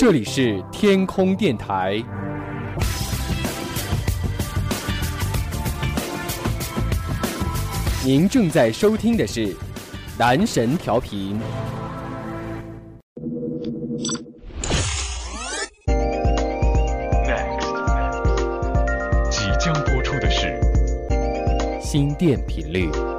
这里是天空电台，您正在收听的是男神调频。Next，即将播出的是心电频率。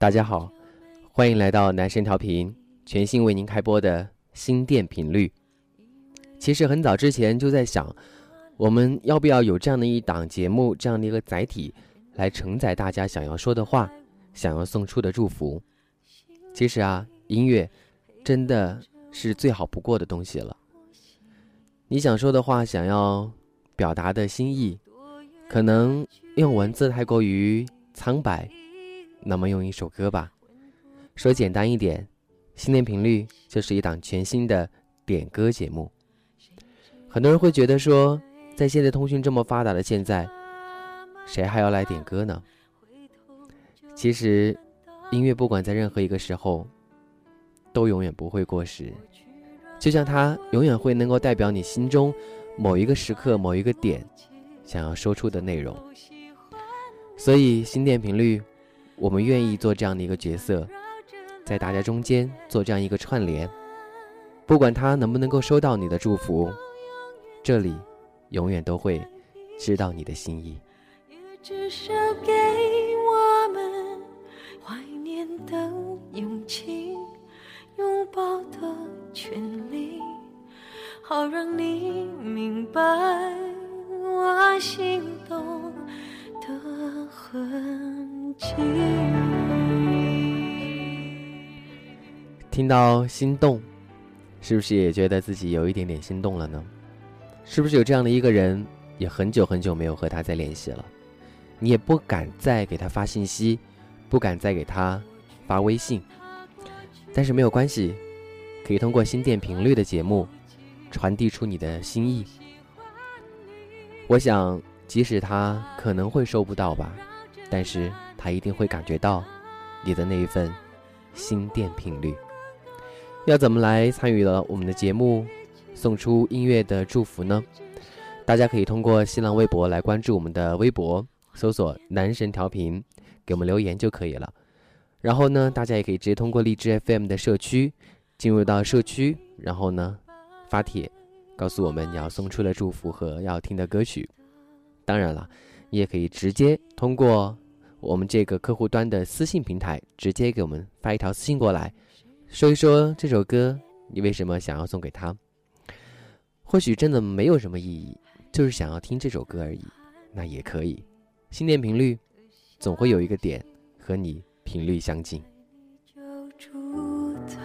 大家好，欢迎来到男神调频全新为您开播的新电频率。其实很早之前就在想，我们要不要有这样的一档节目，这样的一个载体，来承载大家想要说的话，想要送出的祝福。其实啊，音乐真的是最好不过的东西了。你想说的话，想要表达的心意，可能用文字太过于苍白。那么用一首歌吧。说简单一点，心电频率就是一档全新的点歌节目。很多人会觉得说，在现在通讯这么发达的现在，谁还要来点歌呢？其实，音乐不管在任何一个时候，都永远不会过时。就像它永远会能够代表你心中某一个时刻、某一个点想要说出的内容。所以，心电频率。我们愿意做这样的一个角色，在大家中间做这样一个串联，不管他能不能够收到你的祝福，这里永远都会知道你的心意。也至少给我们怀念的勇气，拥抱的权利，好让你明白我心动的痕。听到心动，是不是也觉得自己有一点点心动了呢？是不是有这样的一个人，也很久很久没有和他再联系了，你也不敢再给他发信息，不敢再给他发微信？但是没有关系，可以通过心电频率的节目传递出你的心意。我想，即使他可能会收不到吧，但是。他一定会感觉到你的那一份心电频率。要怎么来参与了我们的节目，送出音乐的祝福呢？大家可以通过新浪微博来关注我们的微博，搜索“男神调频”，给我们留言就可以了。然后呢，大家也可以直接通过荔枝 FM 的社区，进入到社区，然后呢发帖，告诉我们你要送出的祝福和要听的歌曲。当然了，你也可以直接通过。我们这个客户端的私信平台，直接给我们发一条私信过来，说一说这首歌，你为什么想要送给他？或许真的没有什么意义，就是想要听这首歌而已，那也可以。心电频率，总会有一个点和你频率相近。就住在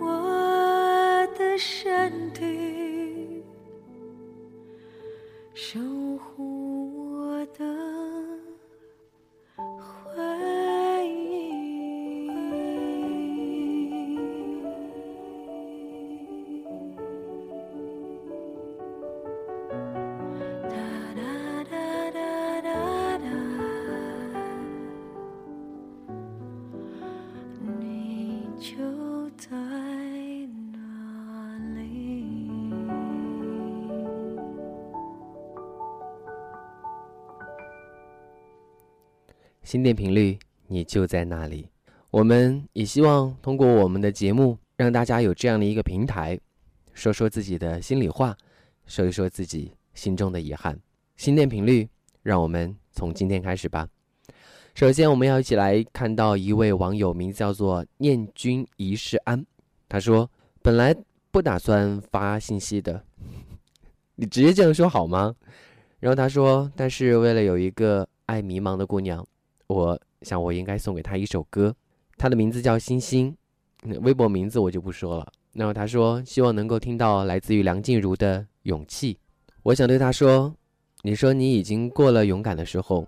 我我的的。身体，守护心电频率，你就在那里。我们也希望通过我们的节目，让大家有这样的一个平台，说说自己的心里话，说一说自己心中的遗憾。心电频率，让我们从今天开始吧。首先，我们要一起来看到一位网友，名字叫做念君一世安。他说，本来不打算发信息的，你直接这样说好吗？然后他说，但是为了有一个爱迷茫的姑娘。我想，我应该送给他一首歌，他的名字叫星星，微博名字我就不说了。然后他说，希望能够听到来自于梁静茹的《勇气》。我想对他说，你说你已经过了勇敢的时候，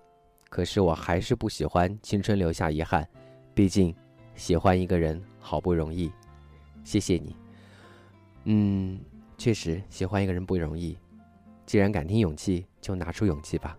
可是我还是不喜欢青春留下遗憾。毕竟，喜欢一个人好不容易，谢谢你。嗯，确实喜欢一个人不容易。既然敢听《勇气》，就拿出勇气吧。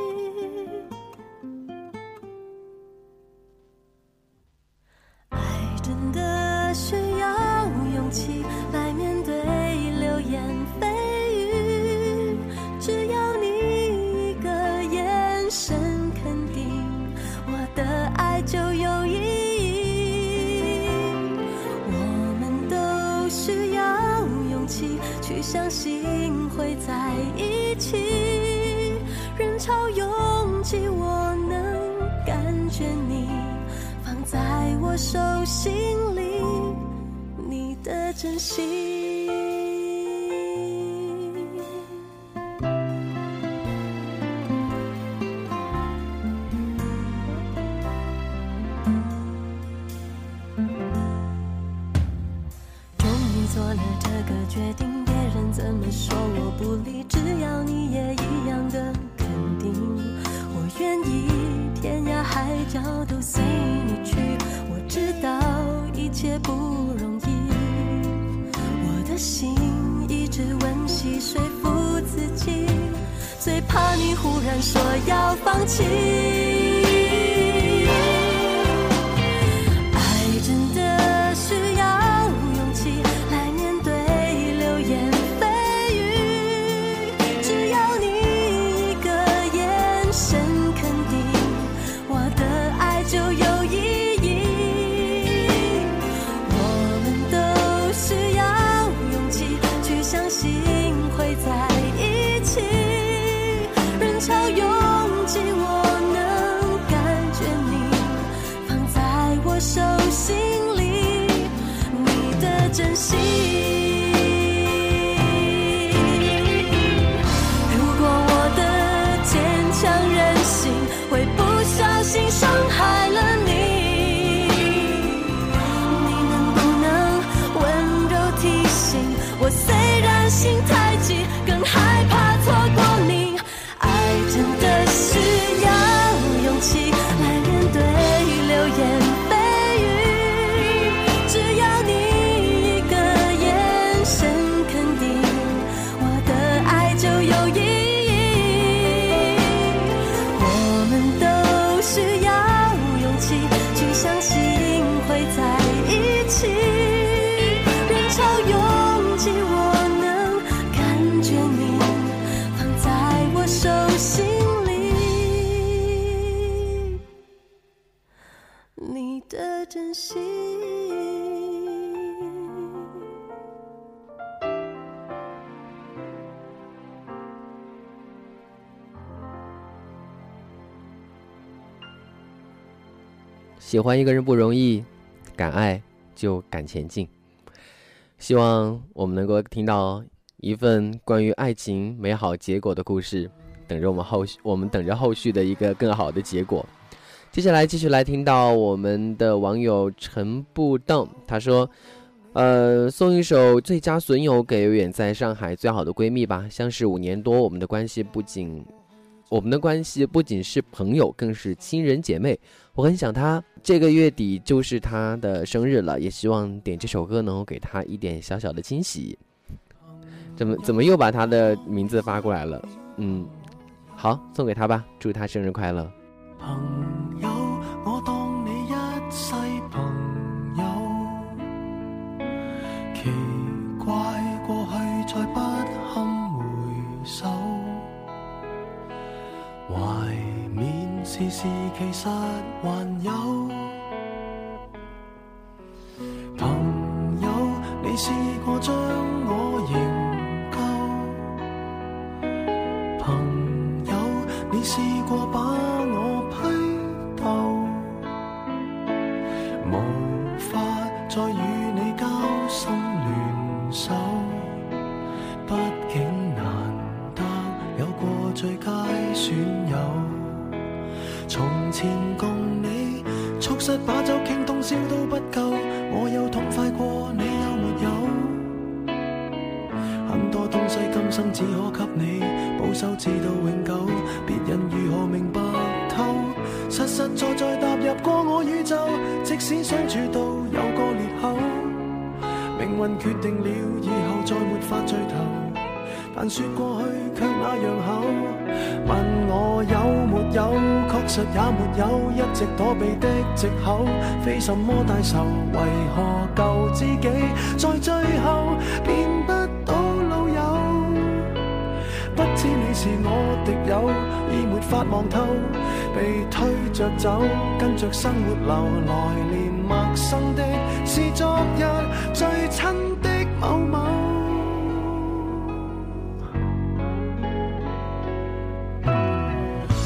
潮拥挤，我能感觉你放在我手心里，你的真心。我要放弃。的喜欢一个人不容易，敢爱就敢前进。希望我们能够听到一份关于爱情美好结果的故事，等着我们后，续，我们等着后续的一个更好的结果。接下来继续来听到我们的网友陈布邓，他说：“呃，送一首《最佳损友》给远在上海最好的闺蜜吧。相识五年多，我们的关系不仅我们的关系不仅是朋友，更是亲人姐妹。我很想她，这个月底就是她的生日了，也希望点这首歌能够给她一点小小的惊喜。怎么怎么又把她的名字发过来了？嗯，好，送给她吧，祝她生日快乐。”朋友，我当你一世朋友。奇怪，过去再不堪回首，怀缅事事其实还有。朋友，你试过将我营救？朋友，你试过把？无法再与你交心联手，毕竟难得有过最佳损友。从前共你促膝把酒，倾通宵都不够，我有痛快过你有没有？很多东西今生只可给你保守，至到永即使相處到有個裂口，命運決定了以後再沒法聚頭。但说過去卻那樣厚，問我有没有，確實也没有，一直躲避的藉口，非什麼大仇。為何旧知己在最後變不到老友？不知你是我敵友，已沒法望透。被推着走，跟着生活流。来年陌生的，是昨日最亲的某某。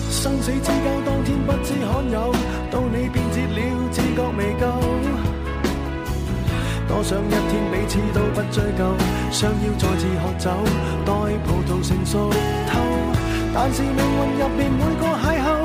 生死之交，当天不知罕有，到你变节了，自觉未够。多想一天彼此都不追究，相邀再次喝酒，待葡萄成熟透。但是命运入面每个邂逅。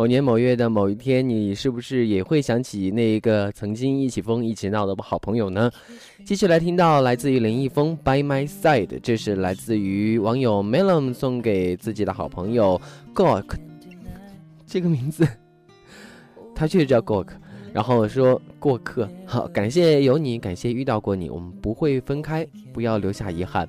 某年某月的某一天，你是不是也会想起那一个曾经一起疯、一起闹的好朋友呢？继续来听到来自于林一峰《By My Side》，这是来自于网友 Melon 送给自己的好朋友 Gok r。这个名字，他确实叫 Gok r。然后说：“过客，好，感谢有你，感谢遇到过你，我们不会分开，不要留下遗憾。”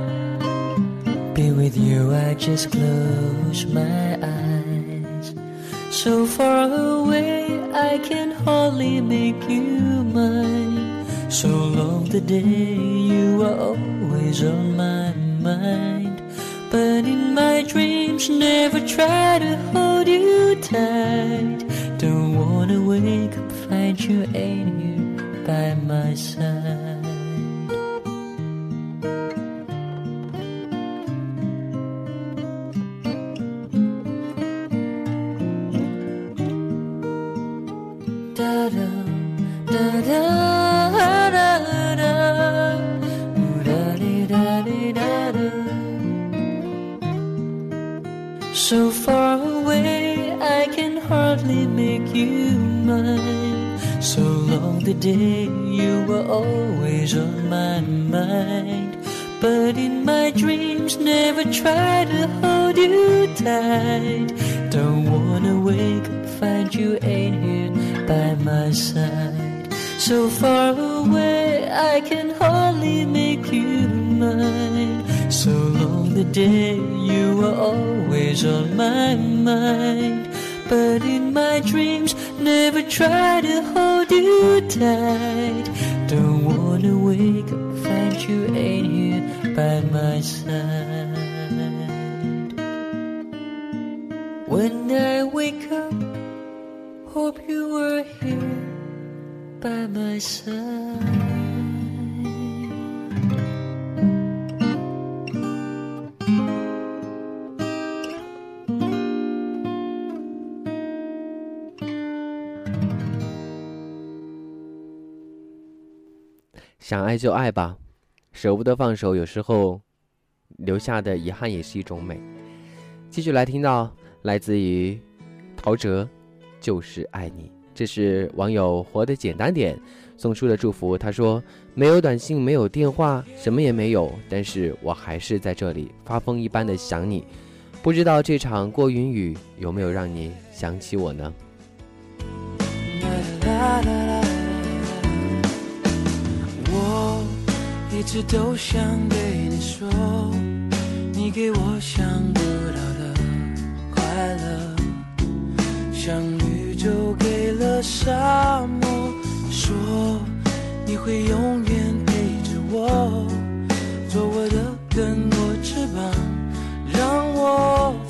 be with you, I just close my eyes. So far away, I can hardly make you mine. So long the day, you are always on my mind. But in my dreams, never try to hold you tight. Don't wanna wake up, find you ain't you by my side. you were always on my mind. But in my dreams, never try to hold you tight. Don't wanna wake up, find you ain't here by my side. When I wake up, hope you were here by my side. 想爱就爱吧，舍不得放手，有时候留下的遗憾也是一种美。继续来听到，来自于陶喆，《就是爱你》，这是网友活得简单点送出的祝福。他说：“没有短信，没有电话，什么也没有，但是我还是在这里发疯一般的想你。不知道这场过云雨有没有让你想起我呢？”一直都想对你说，你给我想不到的快乐，像绿洲给了沙漠，说你会永远陪着我，做我的根，我翅膀，让我。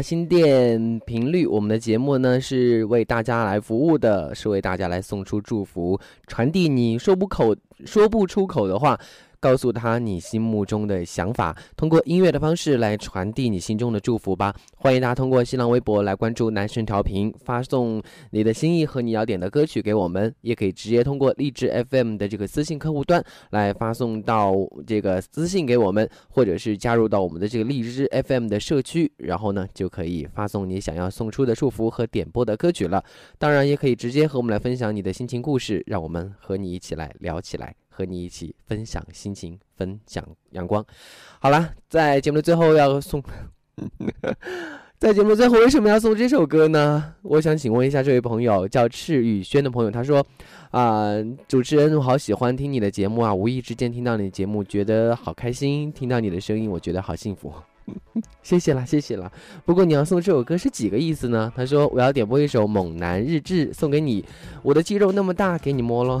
心电频率，我们的节目呢是为大家来服务的，是为大家来送出祝福，传递你说不口说不出口的话。告诉他你心目中的想法，通过音乐的方式来传递你心中的祝福吧。欢迎大家通过新浪微博来关注男神调频，发送你的心意和你要点的歌曲给我们，也可以直接通过荔枝 FM 的这个私信客户端来发送到这个私信给我们，或者是加入到我们的这个荔枝 FM 的社区，然后呢就可以发送你想要送出的祝福和点播的歌曲了。当然，也可以直接和我们来分享你的心情故事，让我们和你一起来聊起来。和你一起分享心情，分享阳光。好了，在节目的最后要送，在节目最后为什么要送这首歌呢？我想请问一下这位朋友，叫赤宇轩的朋友，他说：“啊，主持人，我好喜欢听你的节目啊！无意之间听到你的节目，觉得好开心，听到你的声音，我觉得好幸福。谢谢啦，谢谢啦。不过你要送这首歌是几个意思呢？他说我要点播一首《猛男日志》，送给你，我的肌肉那么大，给你摸喽。”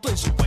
tutto